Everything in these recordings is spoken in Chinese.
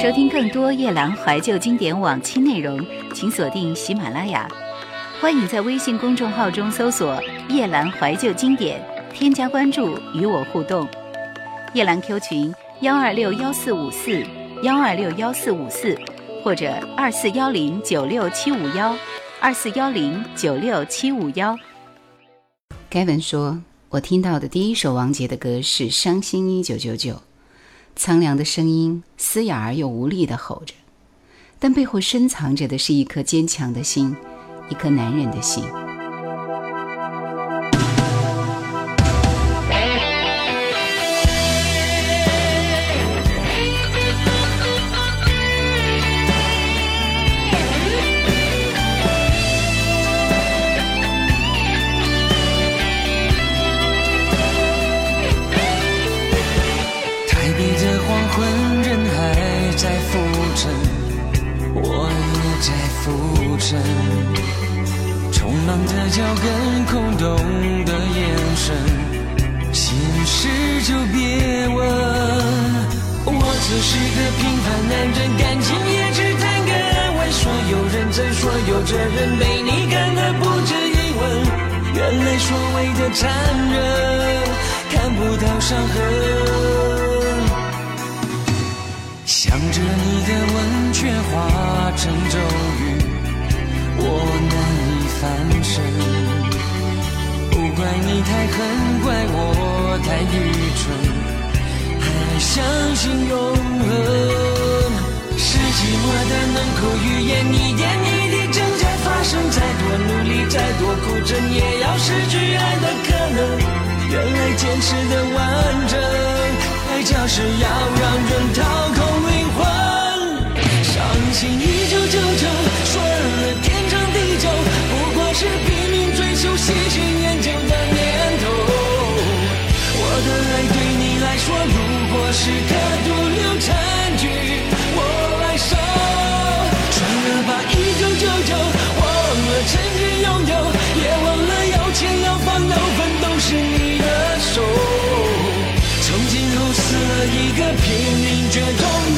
收听更多夜兰怀旧经典往期内容，请锁定喜马拉雅。欢迎在微信公众号中搜索“夜兰怀旧经典”，添加关注与我互动。夜兰 Q 群：幺二六幺四五四幺二六幺四五四，或者二四幺零九六七五幺二四幺零九六七五幺。该文说：“我听到的第一首王杰的歌是《伤心一九九九》。”苍凉的声音嘶哑而又无力地吼着，但背后深藏着的是一颗坚强的心，一颗男人的心。嘴角空洞的眼神，心事就别问。我只是个平凡男人，感情也只谈个安稳。所有认真，所有责任，被你看得不值一文。原来所谓的残忍，看不到伤痕。想着你的吻却化成咒语，我能。翻身。不怪你太狠，怪我太愚蠢，还相信永恒。是寂寞的，冷酷语言一点一滴正在发生，再多努力，再多苦争，也要失去爱的可能。原来坚持的完整，代价是要让人掏空灵魂，伤心。是拼命追求、喜新厌旧的念头。我的爱对你来说，如果是个毒瘤，残局，我来收。算了，吧，一九九九，忘了曾经拥有，也忘了要牵、要放、要分，都是你的手。从今如此，一个拼命绝种。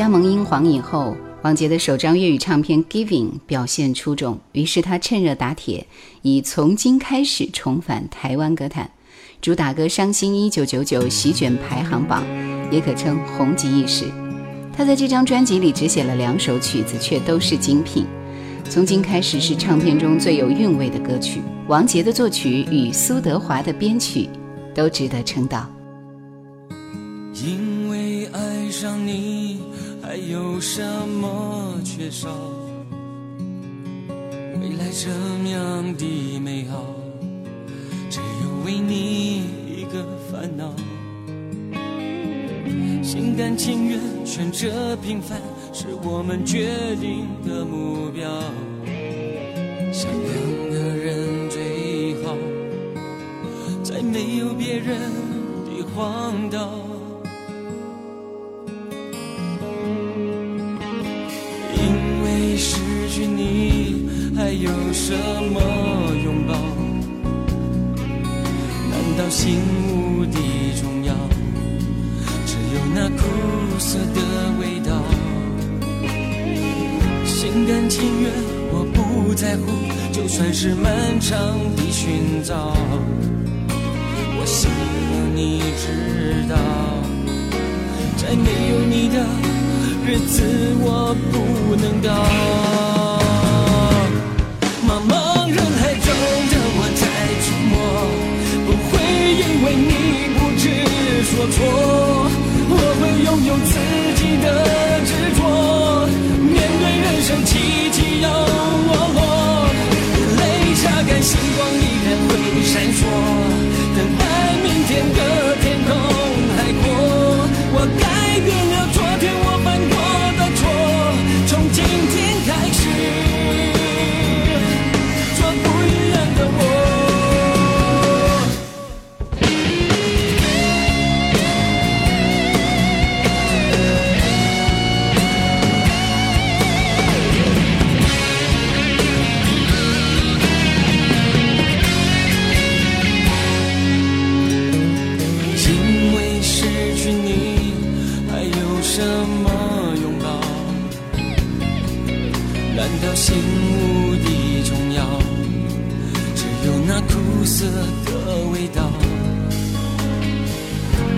加盟英皇以后，王杰的首张粤语唱片《Giving》表现出众，于是他趁热打铁，以从今开始重返台湾歌坛，主打歌《伤心一九九九》席卷排行榜，也可称红极一时。他在这张专辑里只写了两首曲子，却都是精品。从今开始是唱片中最有韵味的歌曲，王杰的作曲与苏德华的编曲都值得称道。因为爱上你。还有什么缺少？未来这样的美好，只有为你一个烦恼。心甘情愿选择平凡，是我们决定的目标。想两个人最好，在没有别人的荒岛。你还有什么拥抱？难道心无的重要，只有那苦涩的味道？心甘情愿，我不在乎，就算是漫长的寻找。我希望你知道，在没有你的日子，我不能到。我错，我会拥有自己的。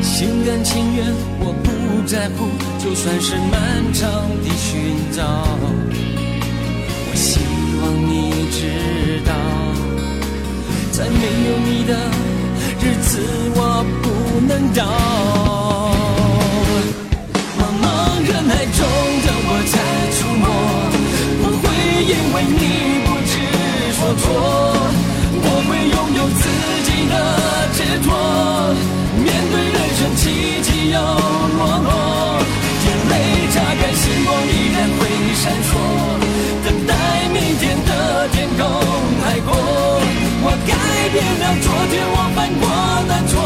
心甘情愿，我不在乎，就算是漫长的寻找。我希望你知道，在没有你的日子，我不能倒。有落寞，眼泪擦干，星光依然会闪烁。等待明天的天空海阔，我改变了昨天我犯过的错。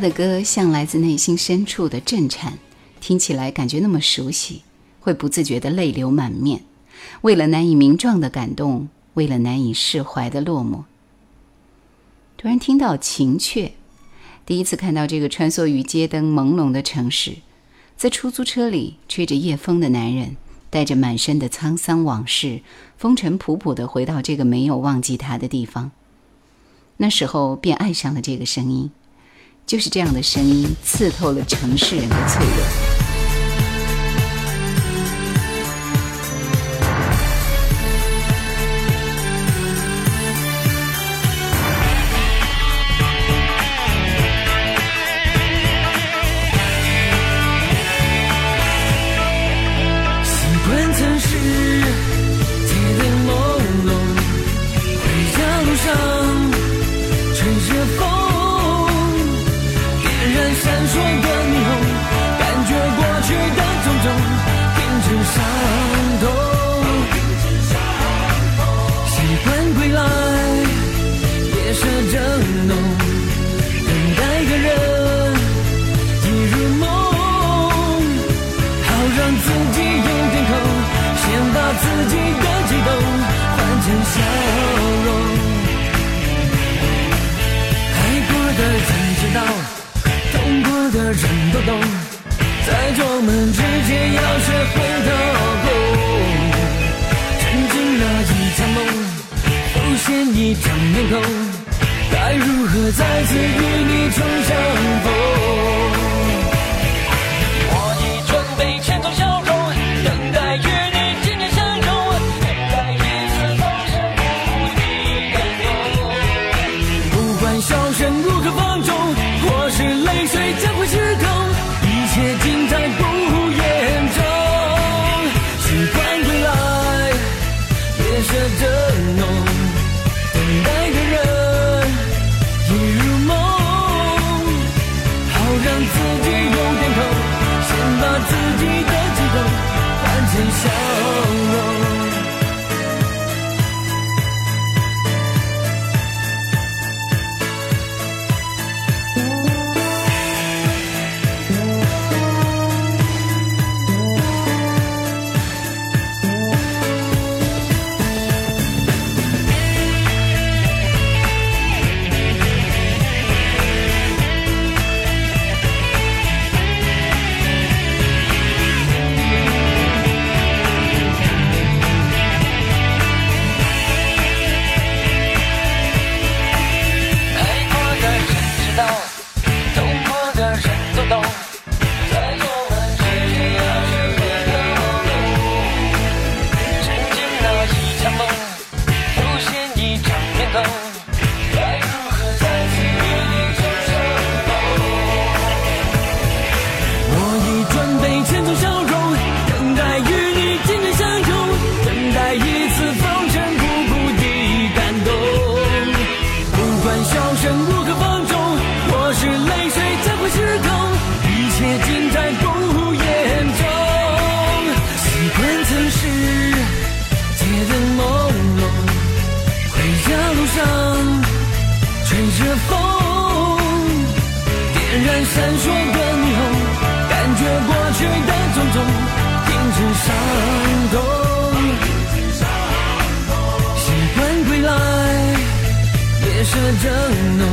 的歌像来自内心深处的震颤，听起来感觉那么熟悉，会不自觉的泪流满面。为了难以名状的感动，为了难以释怀的落寞。突然听到《情雀》，第一次看到这个穿梭于街灯朦胧的城市，在出租车里吹着夜风的男人，带着满身的沧桑往事，风尘仆仆的回到这个没有忘记他的地方。那时候便爱上了这个声音。就是这样的声音，刺透了城市人的脆弱。该如何再次与你重？色正浓，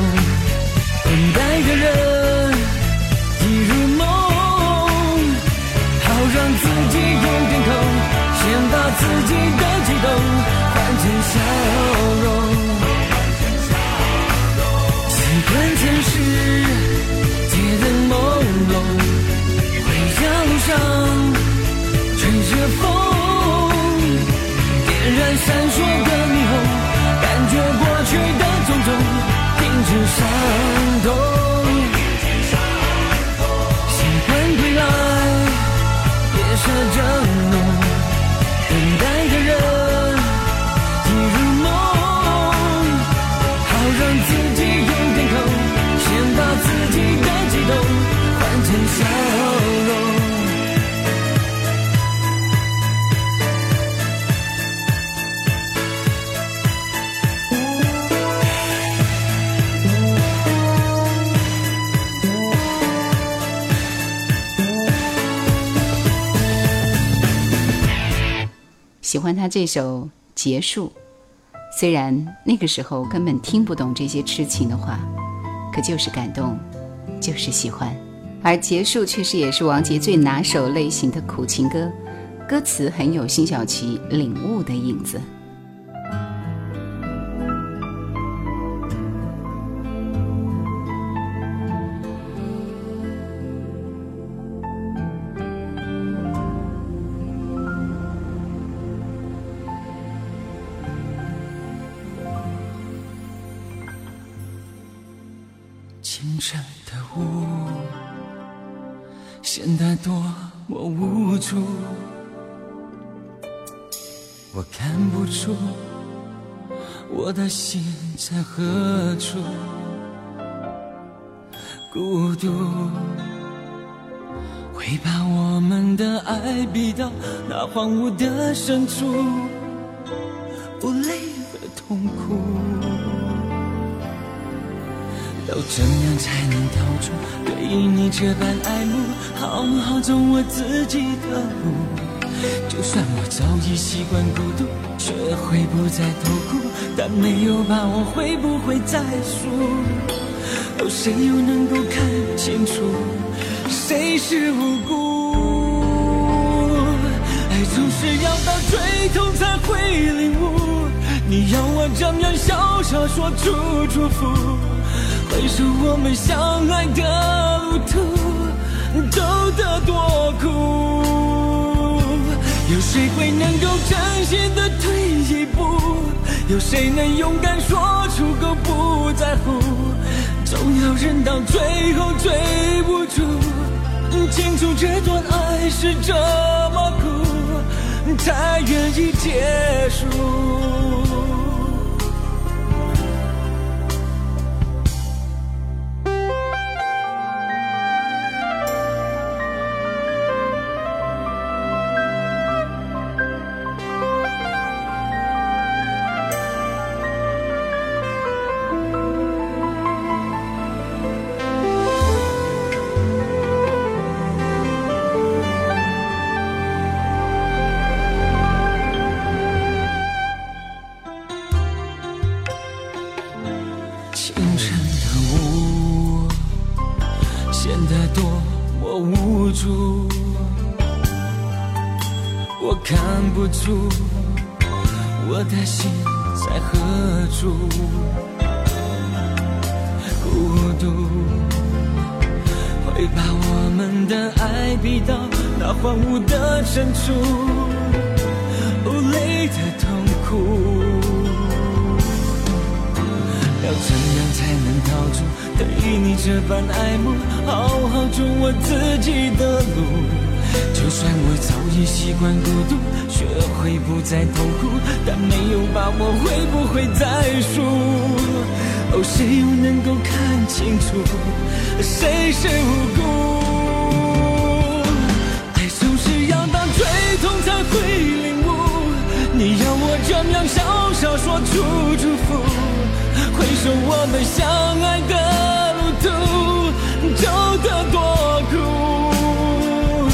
等待的人已入梦，好让自己有点空，先把自己的激动换成笑。Sun. 欢他这首《结束》，虽然那个时候根本听不懂这些痴情的话，可就是感动，就是喜欢。而《结束》确实也是王杰最拿手类型的苦情歌，歌词很有辛晓琪领悟的影子。在多么无助，我看不出我的心在何处，孤独会把我们的爱逼到那荒芜的深处。怎样才能逃出对你这般爱慕？好好走我自己的路。就算我早已习惯孤独，学会不再痛苦，但没有把握会不会再输？哦，谁又能够看清楚谁是无辜？爱总是要到最痛才会领悟。你要我怎样笑笑说出祝福？回首我们相爱的路途，走得多苦，有谁会能够真心的退一步？有谁能勇敢说出口不在乎？总要忍到最后最无助，清楚这段爱是这么苦，才愿意结束。清晨的雾，显得多么无助。我看不出我的心在何处。孤独会把我们的爱逼到那荒芜的深处，无累的痛苦。要怎样才能逃出对你这般爱慕？好好走我自己的路。就算我早已习惯孤独，学会不再痛苦，但没有把握会不会再输？哦，谁又能够看清楚谁是无辜？爱总是要到最痛才会领悟。你要我这样笑小说出祝福。回首我们相爱的路途，走的多苦，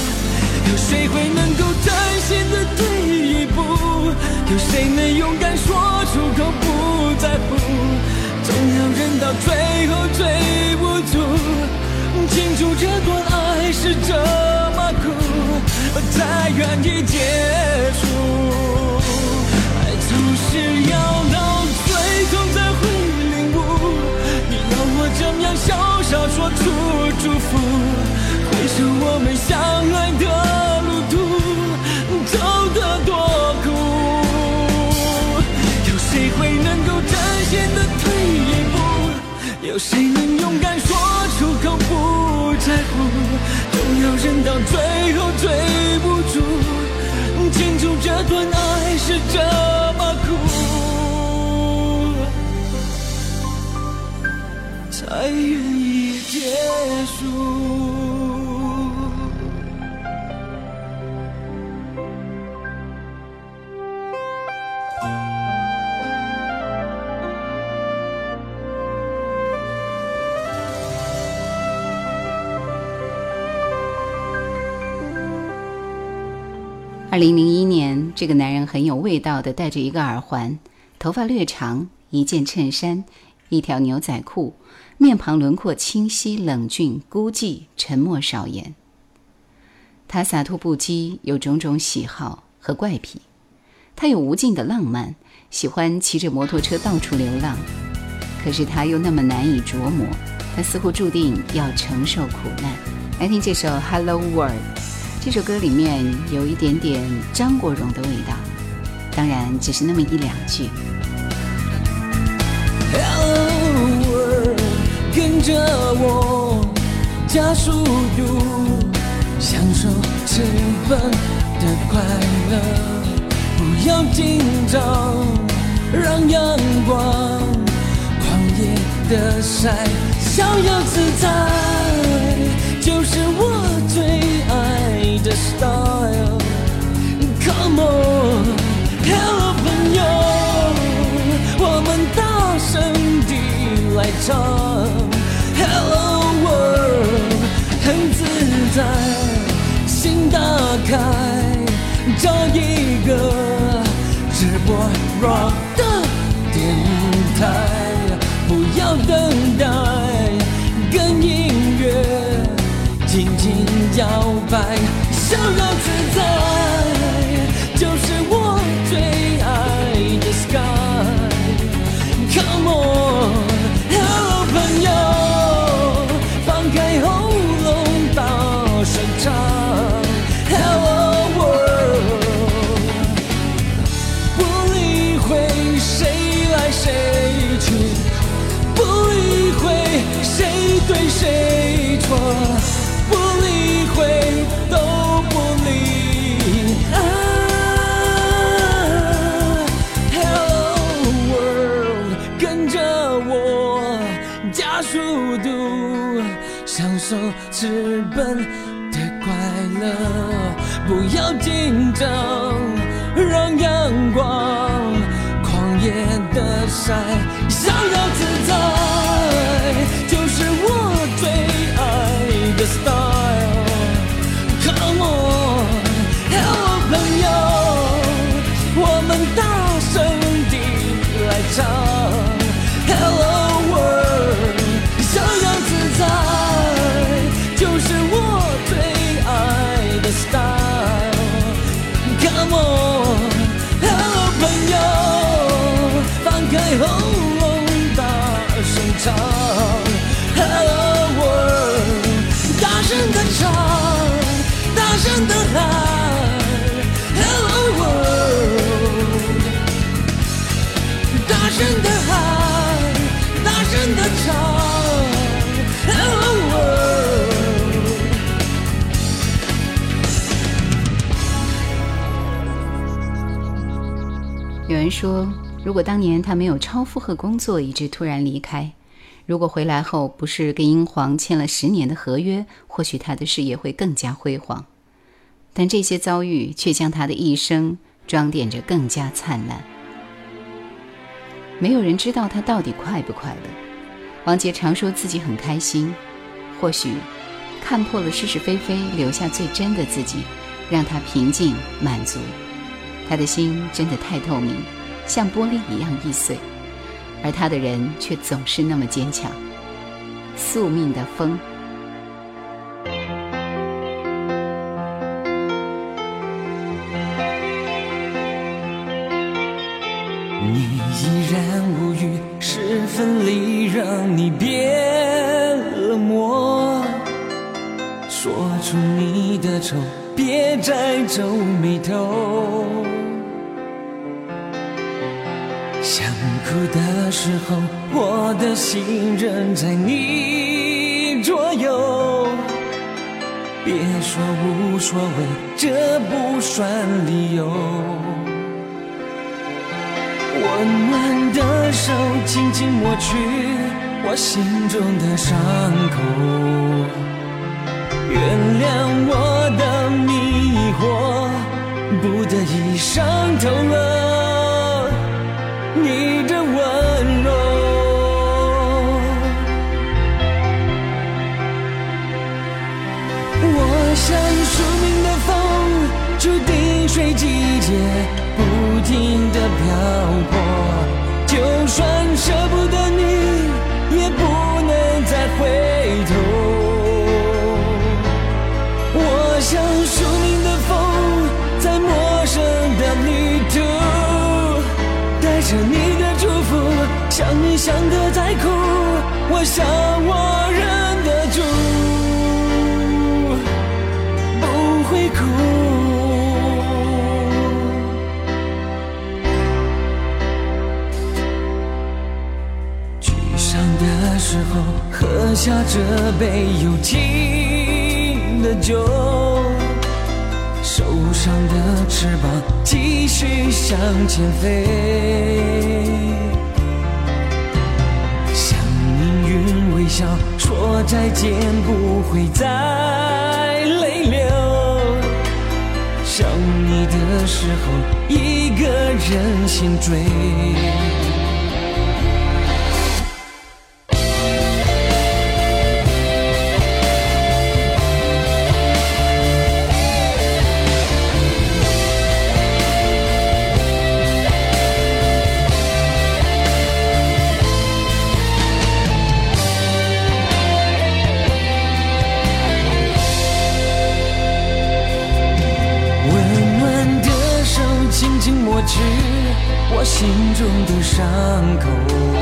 有谁会能够真心的退一步？有谁能勇敢说出口不在乎？总要忍到最后追不住，清楚这段爱是这么苦，才愿意结束。要说出祝福，回首我们相爱的路途，走得多苦。有谁会能够真心的退一步？有谁能勇敢说出口不在乎？总有人到最后对不住，清楚这段爱是这么苦，才愿意。结束。二零零一年，这个男人很有味道的戴着一个耳环，头发略长，一件衬衫，一条牛仔裤。面庞轮廓清晰，冷峻、孤寂、沉默、少言。他洒脱不羁，有种种喜好和怪癖。他有无尽的浪漫，喜欢骑着摩托车到处流浪。可是他又那么难以琢磨，他似乎注定要承受苦难。来听这首《Hello World》，这首歌里面有一点点张国荣的味道，当然只是那么一两句。跟着我加速度，享受这份的快乐。不要紧张，让阳光狂野的晒，逍遥自在，就是我最爱的 style。Come on，hello，朋友，我们大声地来唱。找一个直播 rock 的电台，不要等待，跟音乐紧紧摇摆。不要紧张。人说：“如果当年他没有超负荷工作，以致突然离开；如果回来后不是跟英皇签了十年的合约，或许他的事业会更加辉煌。但这些遭遇却将他的一生装点着更加灿烂。没有人知道他到底快不快乐。王杰常说自己很开心，或许看破了是是非非，留下最真的自己，让他平静满足。”他的心真的太透明，像玻璃一样易碎，而他的人却总是那么坚强。宿命的风，你依然无语，是分离让你变冷漠。说出你的愁，别再皱眉头。想哭的时候，我的心仍在你左右。别说无所谓，这不算理由。温暖的手紧紧握去我心中的伤口。原谅我的迷惑，不得已伤透了。你的温柔，我像宿命的风，注定水季节不停的。这杯友情的酒，受伤的翅膀继续向前飞，向命运微笑，说再见不会再泪流，想你的时候，一个人心醉。心中的伤口。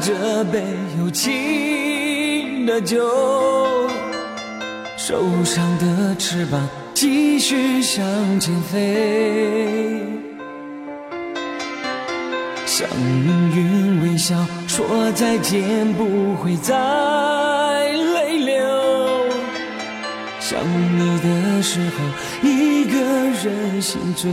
这杯友情的酒，受伤的翅膀继续向前飞，向命运微笑，说再见，不会再泪流。想你的时候，一个人心醉。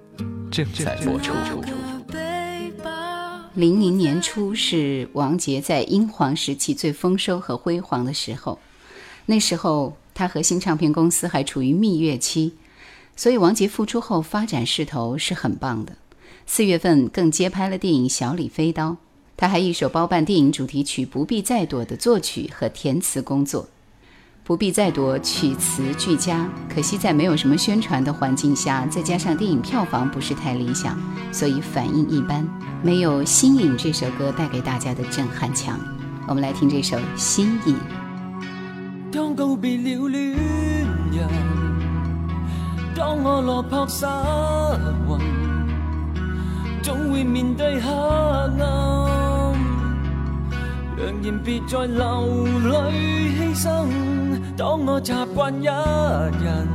正在播出。零零年初是王杰在英皇时期最丰收和辉煌的时候，那时候他和新唱片公司还处于蜜月期，所以王杰复出后发展势头是很棒的。四月份更接拍了电影《小李飞刀》，他还一手包办电影主题曲《不必再躲》的作曲和填词工作。不必再多，曲词俱佳。可惜在没有什么宣传的环境下，再加上电影票房不是太理想，所以反应一般，没有《心影》这首歌带给大家的震撼强。我们来听这首《心影》。扬言别再流泪牺牲，当我习惯一人，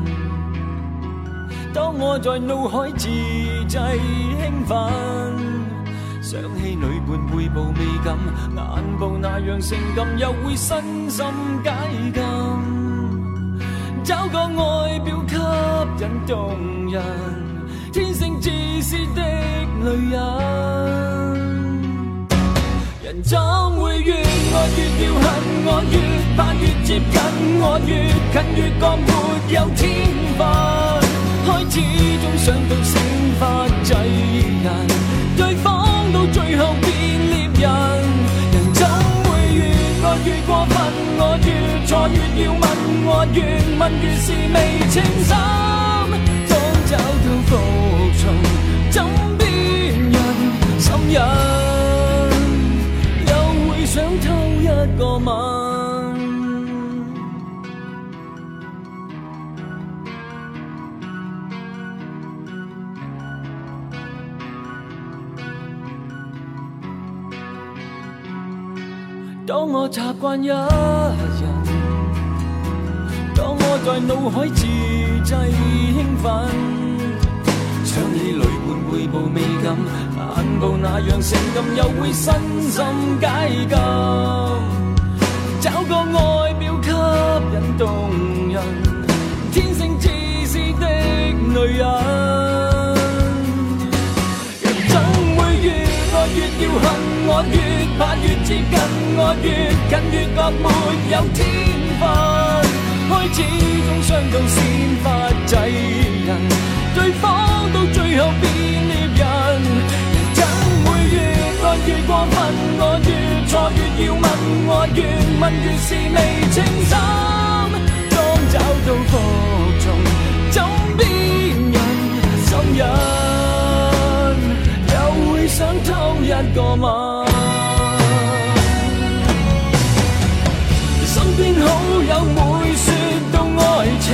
当我在脑海自制兴奋，想起女伴背部美感，眼部那样性感，又会身心解禁，找个外表吸引动人，天性自私的女人。人怎会越爱越要恨？我越怕越接近，我越近越觉没有天份。开始总想到惩罚制人，对方到最后变猎人。人怎会越爱越过分？我越错越要问，我越问越是未清心。想找到服从怎边人心人。一个吻。当我习惯一人，当我在脑海自制兴奋，想起女伴背部美感，恨步那样性感，又会身心解禁。个外表吸引动人，天性自私的女人，人怎会越爱越要恨？我越怕越接近，我越近越觉没有天份，开始总伤到先发制人，对方到最后变了。越过分，我越错，越要问我越问越是未清心。当找到服从，枕边人，心忍，又会想偷一个吻。身边好友会说到爱情，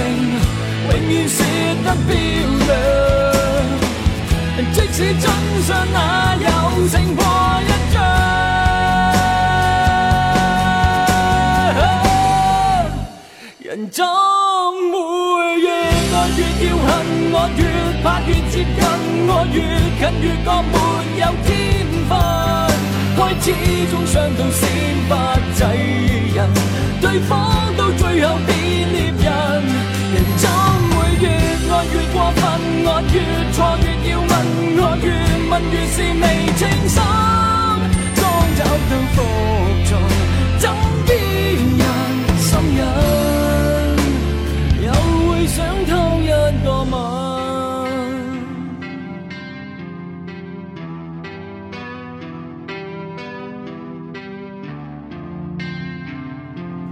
永远是漂亮。是真相，哪有胜过一样？人总会越爱越要恨，我越怕越接近，我越近越觉没有天分。开始终伤到先发制人，对方到最后变猎人。人怎会越爱越过分，我越错。越越是人又一吻，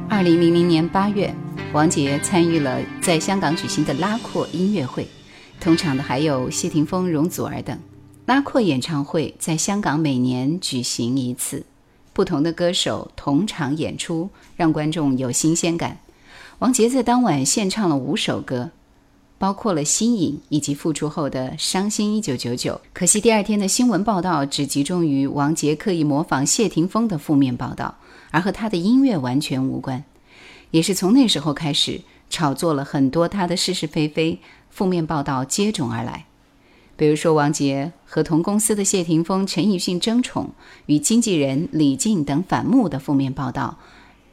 二零零零年八月，王杰参与了在香港举行的拉阔音乐会。同场的还有谢霆锋、容祖儿等。拉阔演唱会在香港每年举行一次，不同的歌手同场演出让观众有新鲜感。王杰在当晚献唱了五首歌，包括了《新颖》以及复出后的《伤心一九九九》。可惜第二天的新闻报道只集中于王杰刻意模仿谢霆锋的负面报道，而和他的音乐完全无关。也是从那时候开始，炒作了很多他的是是非非。负面报道接踵而来，比如说王杰和同公司的谢霆锋、陈奕迅争宠，与经纪人李静等反目的负面报道，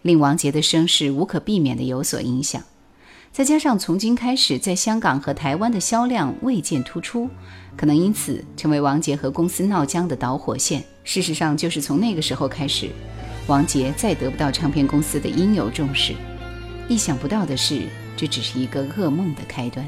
令王杰的声势无可避免的有所影响。再加上从今开始，在香港和台湾的销量未见突出，可能因此成为王杰和公司闹僵的导火线。事实上，就是从那个时候开始，王杰再得不到唱片公司的应有重视。意想不到的是，这只是一个噩梦的开端。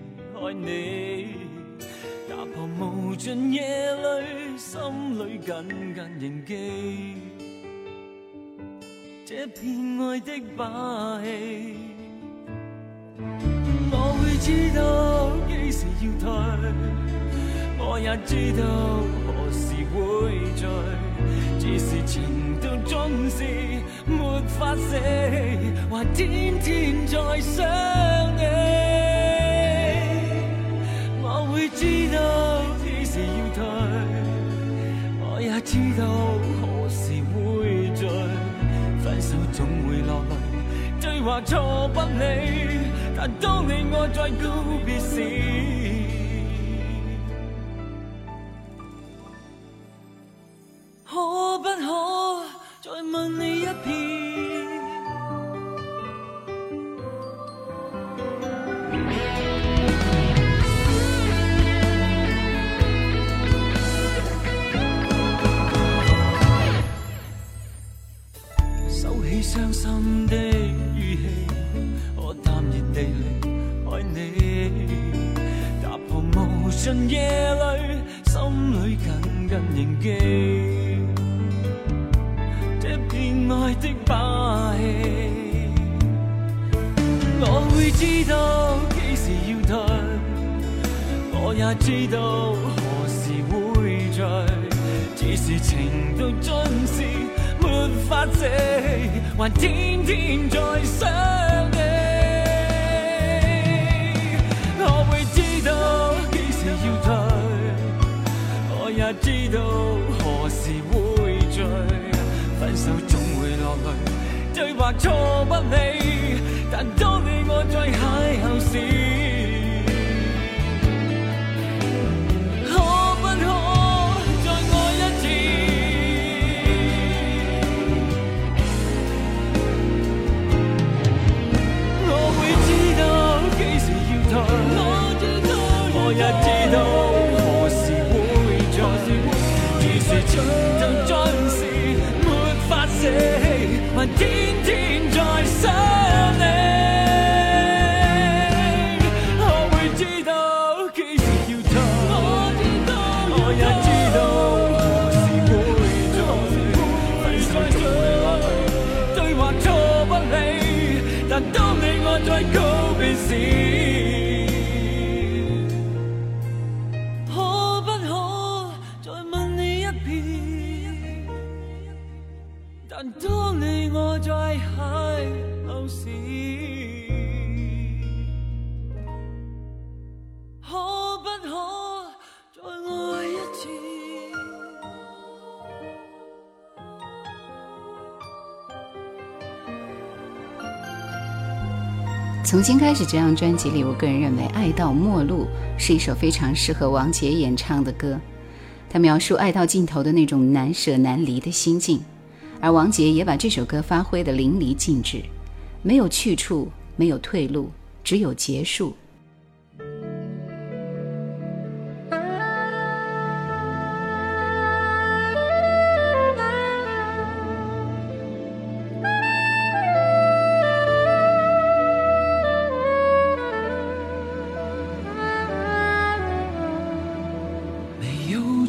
爱你，打破无尽夜里，心里紧紧凝记，这片爱的把戏。我会知道几时要退，我也知道何时会聚，只是情到终是没法舍，还天天在想你。知道何时要退，我也知道何时会聚。分手总会落泪，最怕错不理。但当你我在告别时，可不可再问你一遍？尽夜里，心里紧紧凝记这片爱的霸气。我会知道几时要退，我也知道何时会聚，只是情到尽时没法舍弃，还天天在想。你。要退，我也知道何时会聚。分手总会落泪，对或错不理。so 从新开始这张专辑里，我个人认为《爱到末路》是一首非常适合王杰演唱的歌。他描述爱到尽头的那种难舍难离的心境，而王杰也把这首歌发挥得淋漓尽致。没有去处，没有退路，只有结束。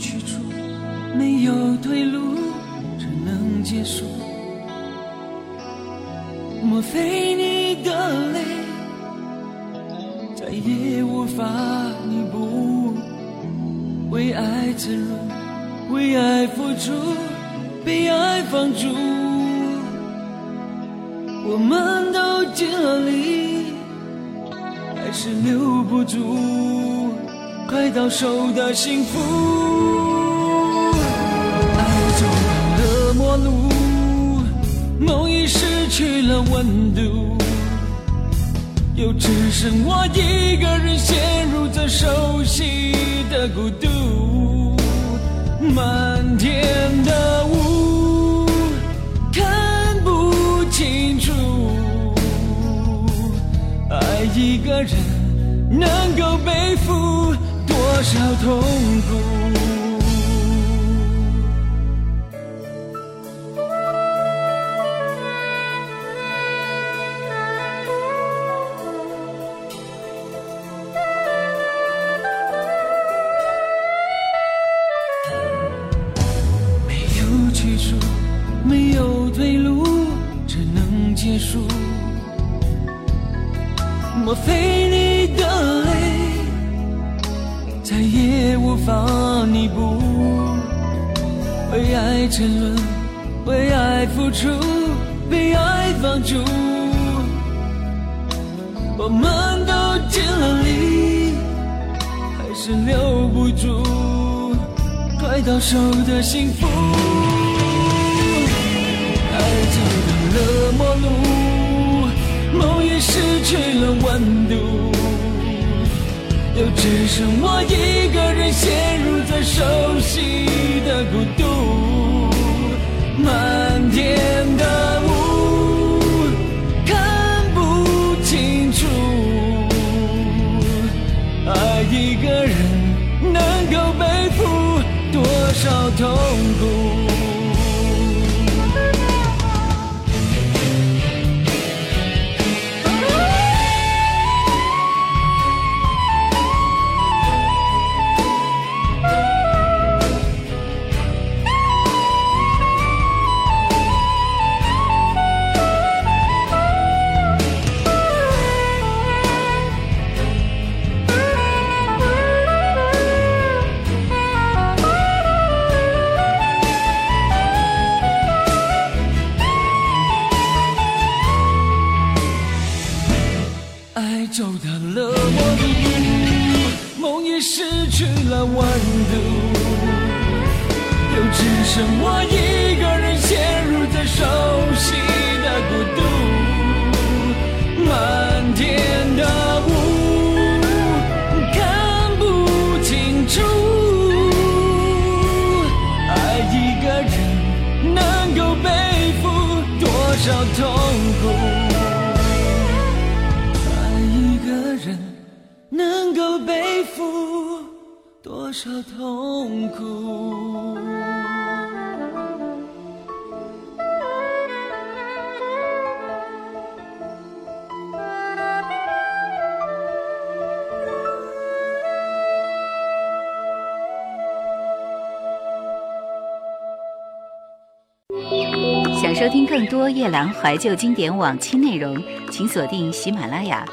去处没有退路，只能结束。莫非你的泪再也无法弥补？为爱沉沦，为爱付出，被爱放逐。我们都尽了力，还是留不住。快到手的幸福，爱走到了末路，梦已失去了温度，又只剩我一个人陷入这熟悉的孤独。漫天的雾，看不清楚，爱一个人能够。少痛苦？去了温度，又只剩我一个人陷入在熟悉的孤独。的痛苦。想收听更多夜兰怀旧经典往期内容，请锁定喜马拉雅。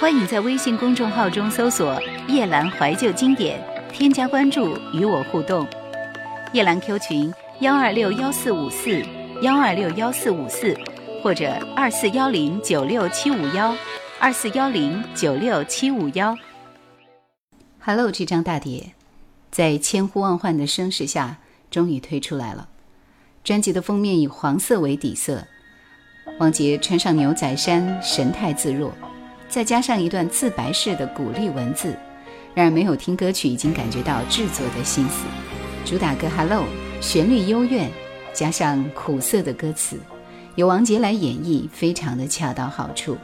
欢迎在微信公众号中搜索“夜兰怀旧经典”。添加关注，与我互动。叶兰 Q 群幺二六幺四五四幺二六幺四五四，或者二四幺零九六七五幺二四幺零九六七五幺。Hello，这张大碟，在千呼万唤的声势下，终于推出来了。专辑的封面以黄色为底色，王杰穿上牛仔衫，神态自若，再加上一段自白式的鼓励文字。然人没有听歌曲，已经感觉到制作的心思。主打歌《Hello》，旋律幽怨，加上苦涩的歌词，由王杰来演绎，非常的恰到好处。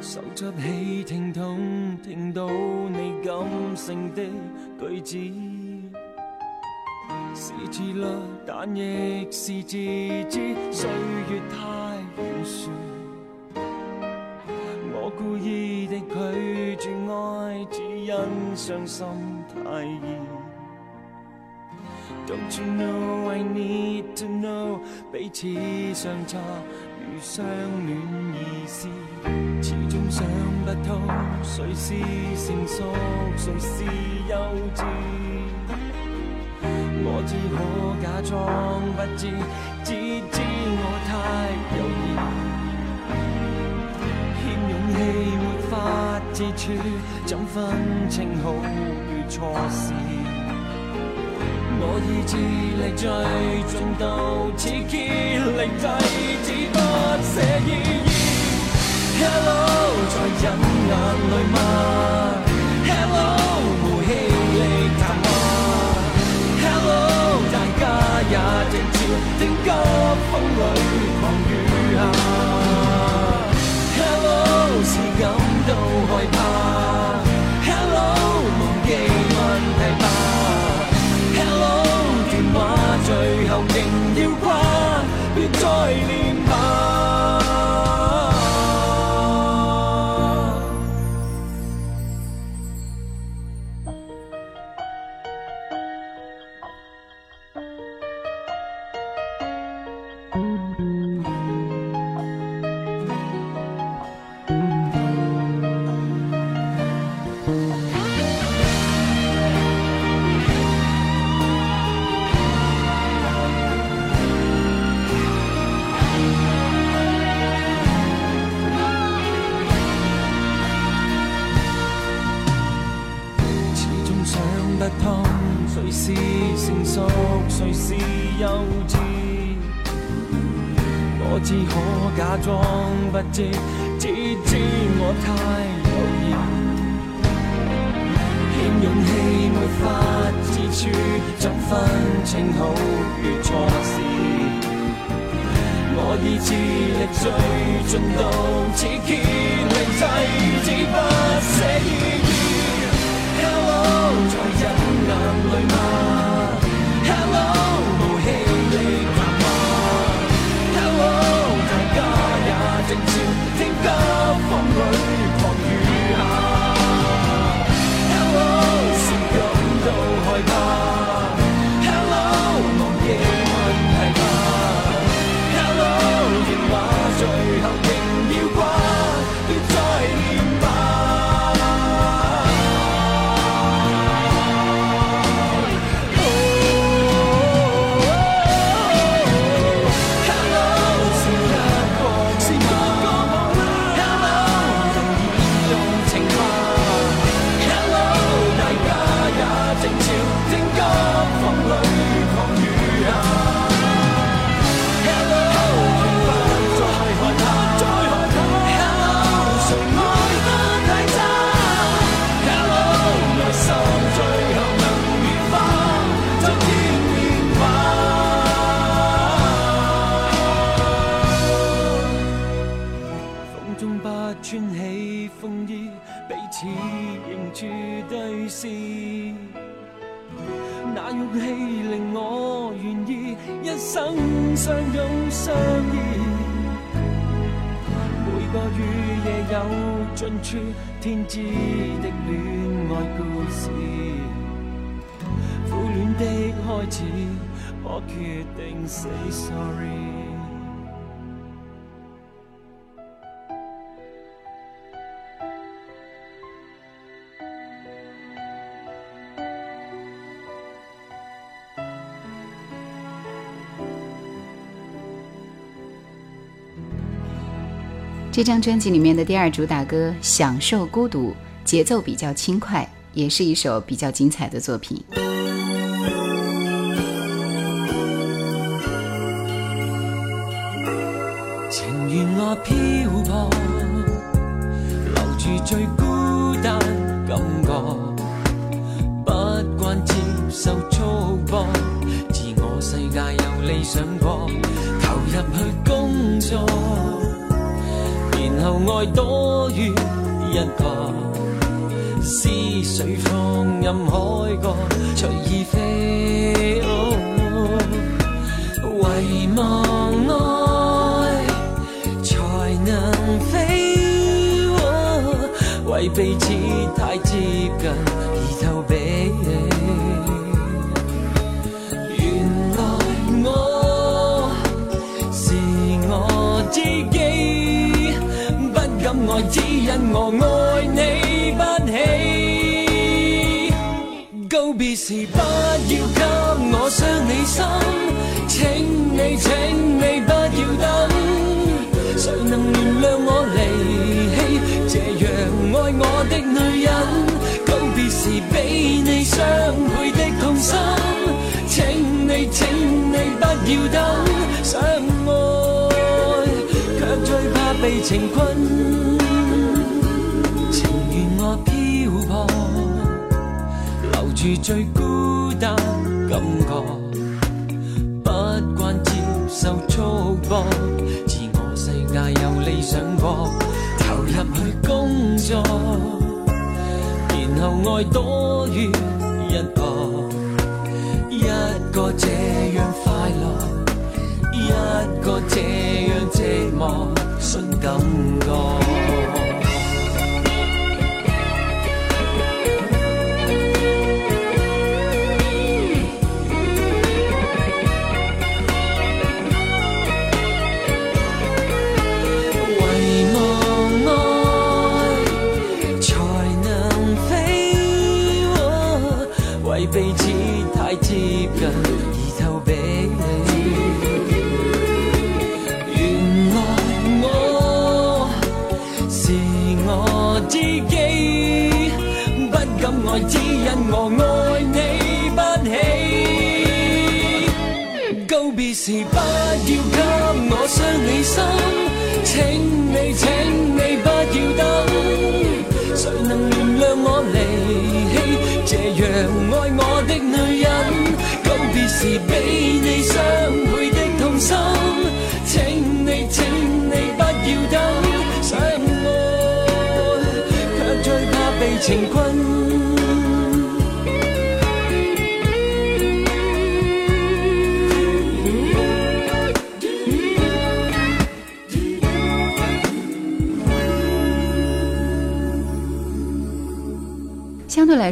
手执起听筒，听到你感性的句子，是自律，但亦是自知。岁月太远。算。我故意的拒绝爱，只因伤心太易。Don't you know? I need to know。彼此相差如相恋意思，始终想不通，谁是成熟，谁是幼稚。我只可假装不知，只知我太有意。气没法自处，怎分清好与错事？我意志力最战到此竭力制止不舍意义。Hello，在忍耐里假装不知，只知我太有意。欠勇气，没法自处，怎分清好与错事？我已志力最进到此，竭力制止，不舍意义。要我再忍眼泪吗？sorry. 这张专辑里面的第二主打歌《享受孤独》，节奏比较轻快，也是一首比较精彩的作品。漂泊，留住最孤单感觉，不惯接受束缚，自我世界有理想过，投入去工作，然后爱多于一个，思绪放任海角随意飞，为么？彼此太接近而透壁。原来我是我知己，不敢爱，只因我爱你不起。告别时不要给我伤你心，请你请你不要等，谁能原谅我离？爱我的女人，告别时比你相悔的痛心，请你，请你不要等，相爱却最怕被情困，情愿我漂泊，留住最孤单。后爱多于一个，一个这样快乐，一个这样寂寞，信感觉。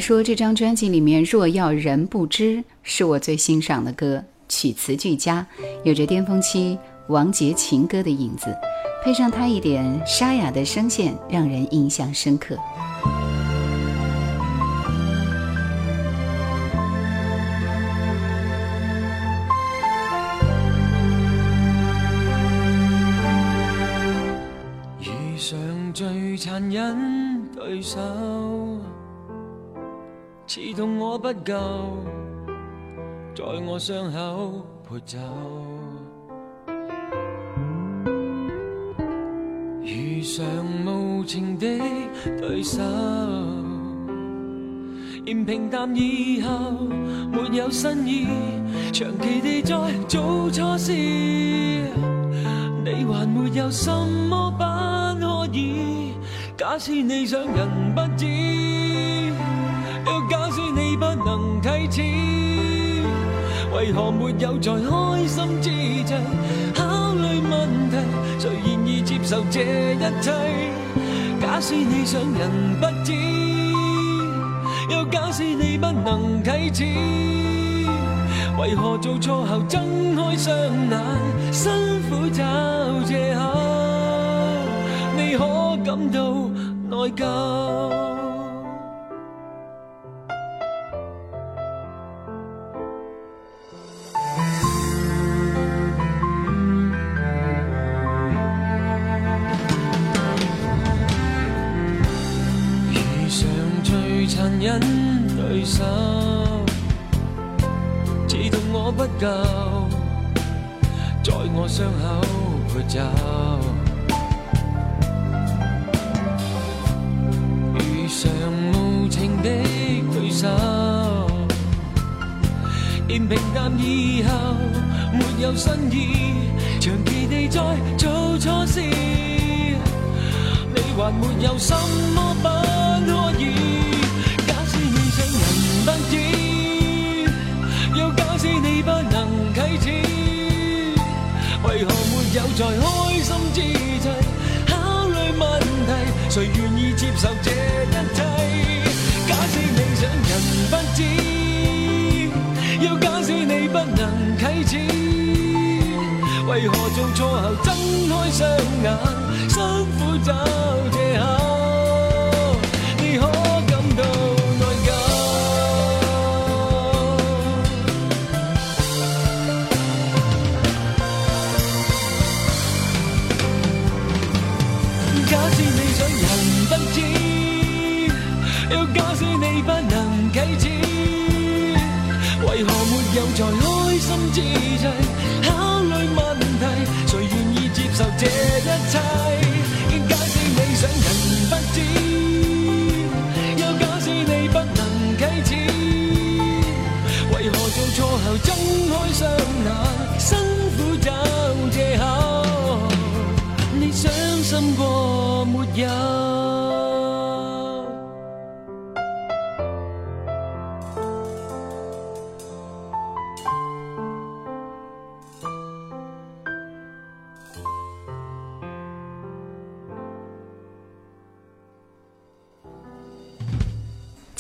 说这张专辑里面《若要人不知》是我最欣赏的歌，曲词俱佳，有着巅峰期王杰情歌的影子，配上他一点沙哑的声线，让人印象深刻。遇上最残忍对手。刺痛我不够，在我伤口陪酒，遇上无情的对手，嫌平淡以后没有新意，长期地在做错事，你还没有什么不可以？假使你想人不知。不能启齿？為何沒有在開心之際考慮問題？誰願意接受這一切？假使你想人不知，又假使你不能启齿，為何做錯後睜開雙眼，辛苦找藉口？你可感到內疚？谁愿意接受这一切？假使你想人不知，要假使你不能启齿，为何做错后睁开双眼，辛苦找借口？你可。不能启齿，为何没有在开心之际考虑问题？谁愿意接受这一切？假使你想人不知，又假使你不能启齿，为何做错后睁开双眼，辛苦找借口？你伤心过没有？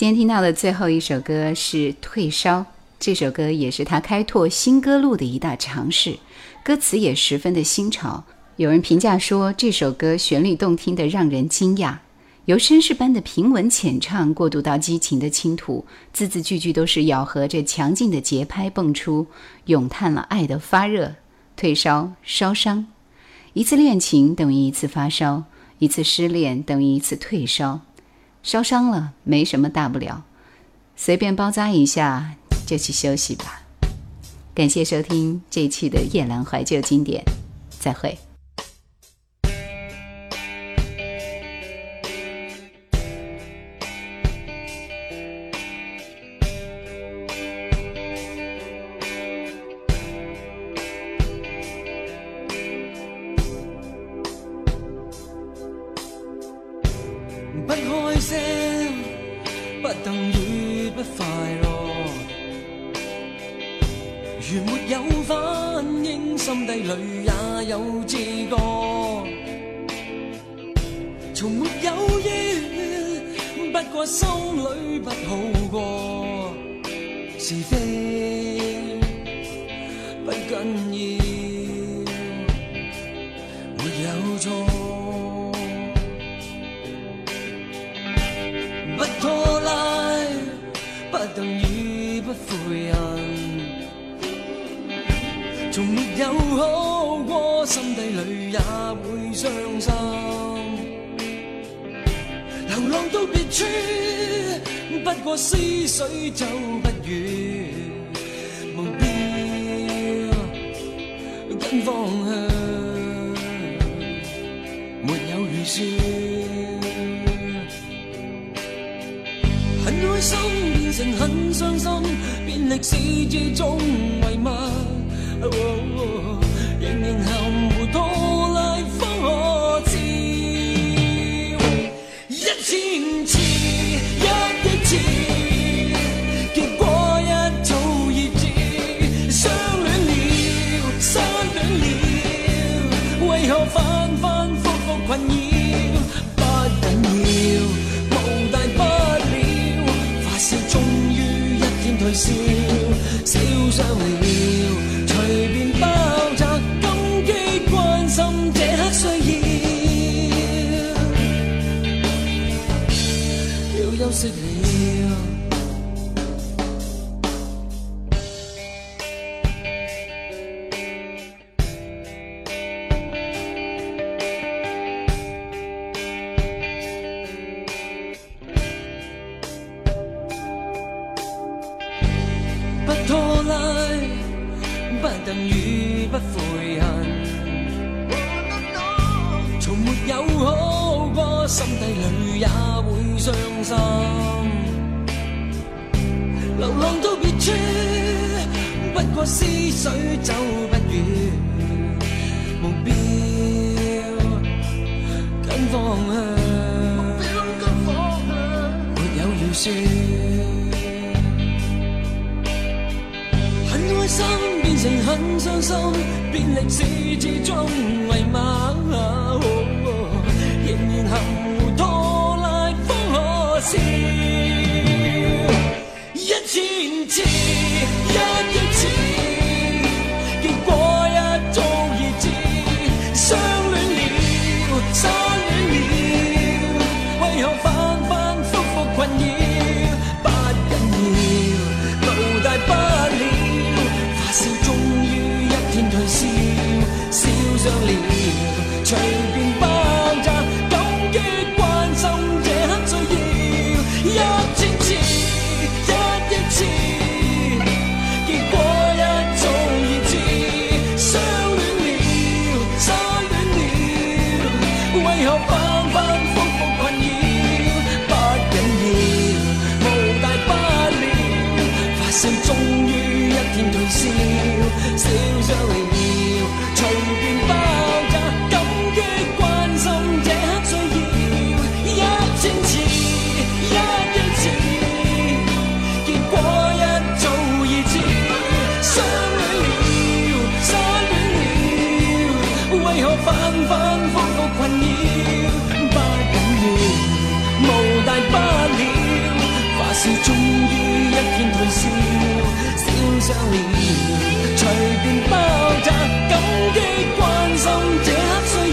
今天听到的最后一首歌是《退烧》，这首歌也是他开拓新歌路的一大尝试，歌词也十分的新潮。有人评价说，这首歌旋律动听的让人惊讶，由绅士般的平稳浅唱过渡到激情的倾吐，字字句句都是咬合着强劲的节拍蹦出，咏叹了爱的发热、退烧、烧伤。一次恋情等于一次发烧，一次失恋等于一次退烧。烧伤了，没什么大不了，随便包扎一下就去休息吧。感谢收听这一期的夜阑怀旧经典，再会。反反复复困扰，不紧要，无大不了，发烧终于一点退烧，烧伤了。终于一天退烧，烧着了，随便包炸。感激关心，这刻需要一千次、一亿次，结果一早已知。相恋了，散恋了，为何反反复复困扰？不紧要，无大不了，发烧中。随便包扎，感激关心，这刻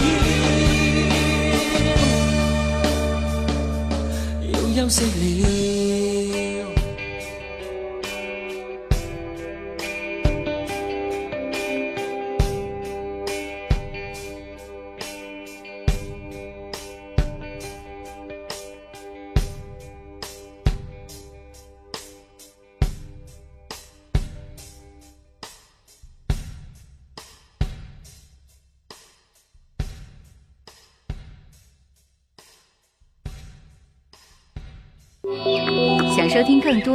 需要要休息了。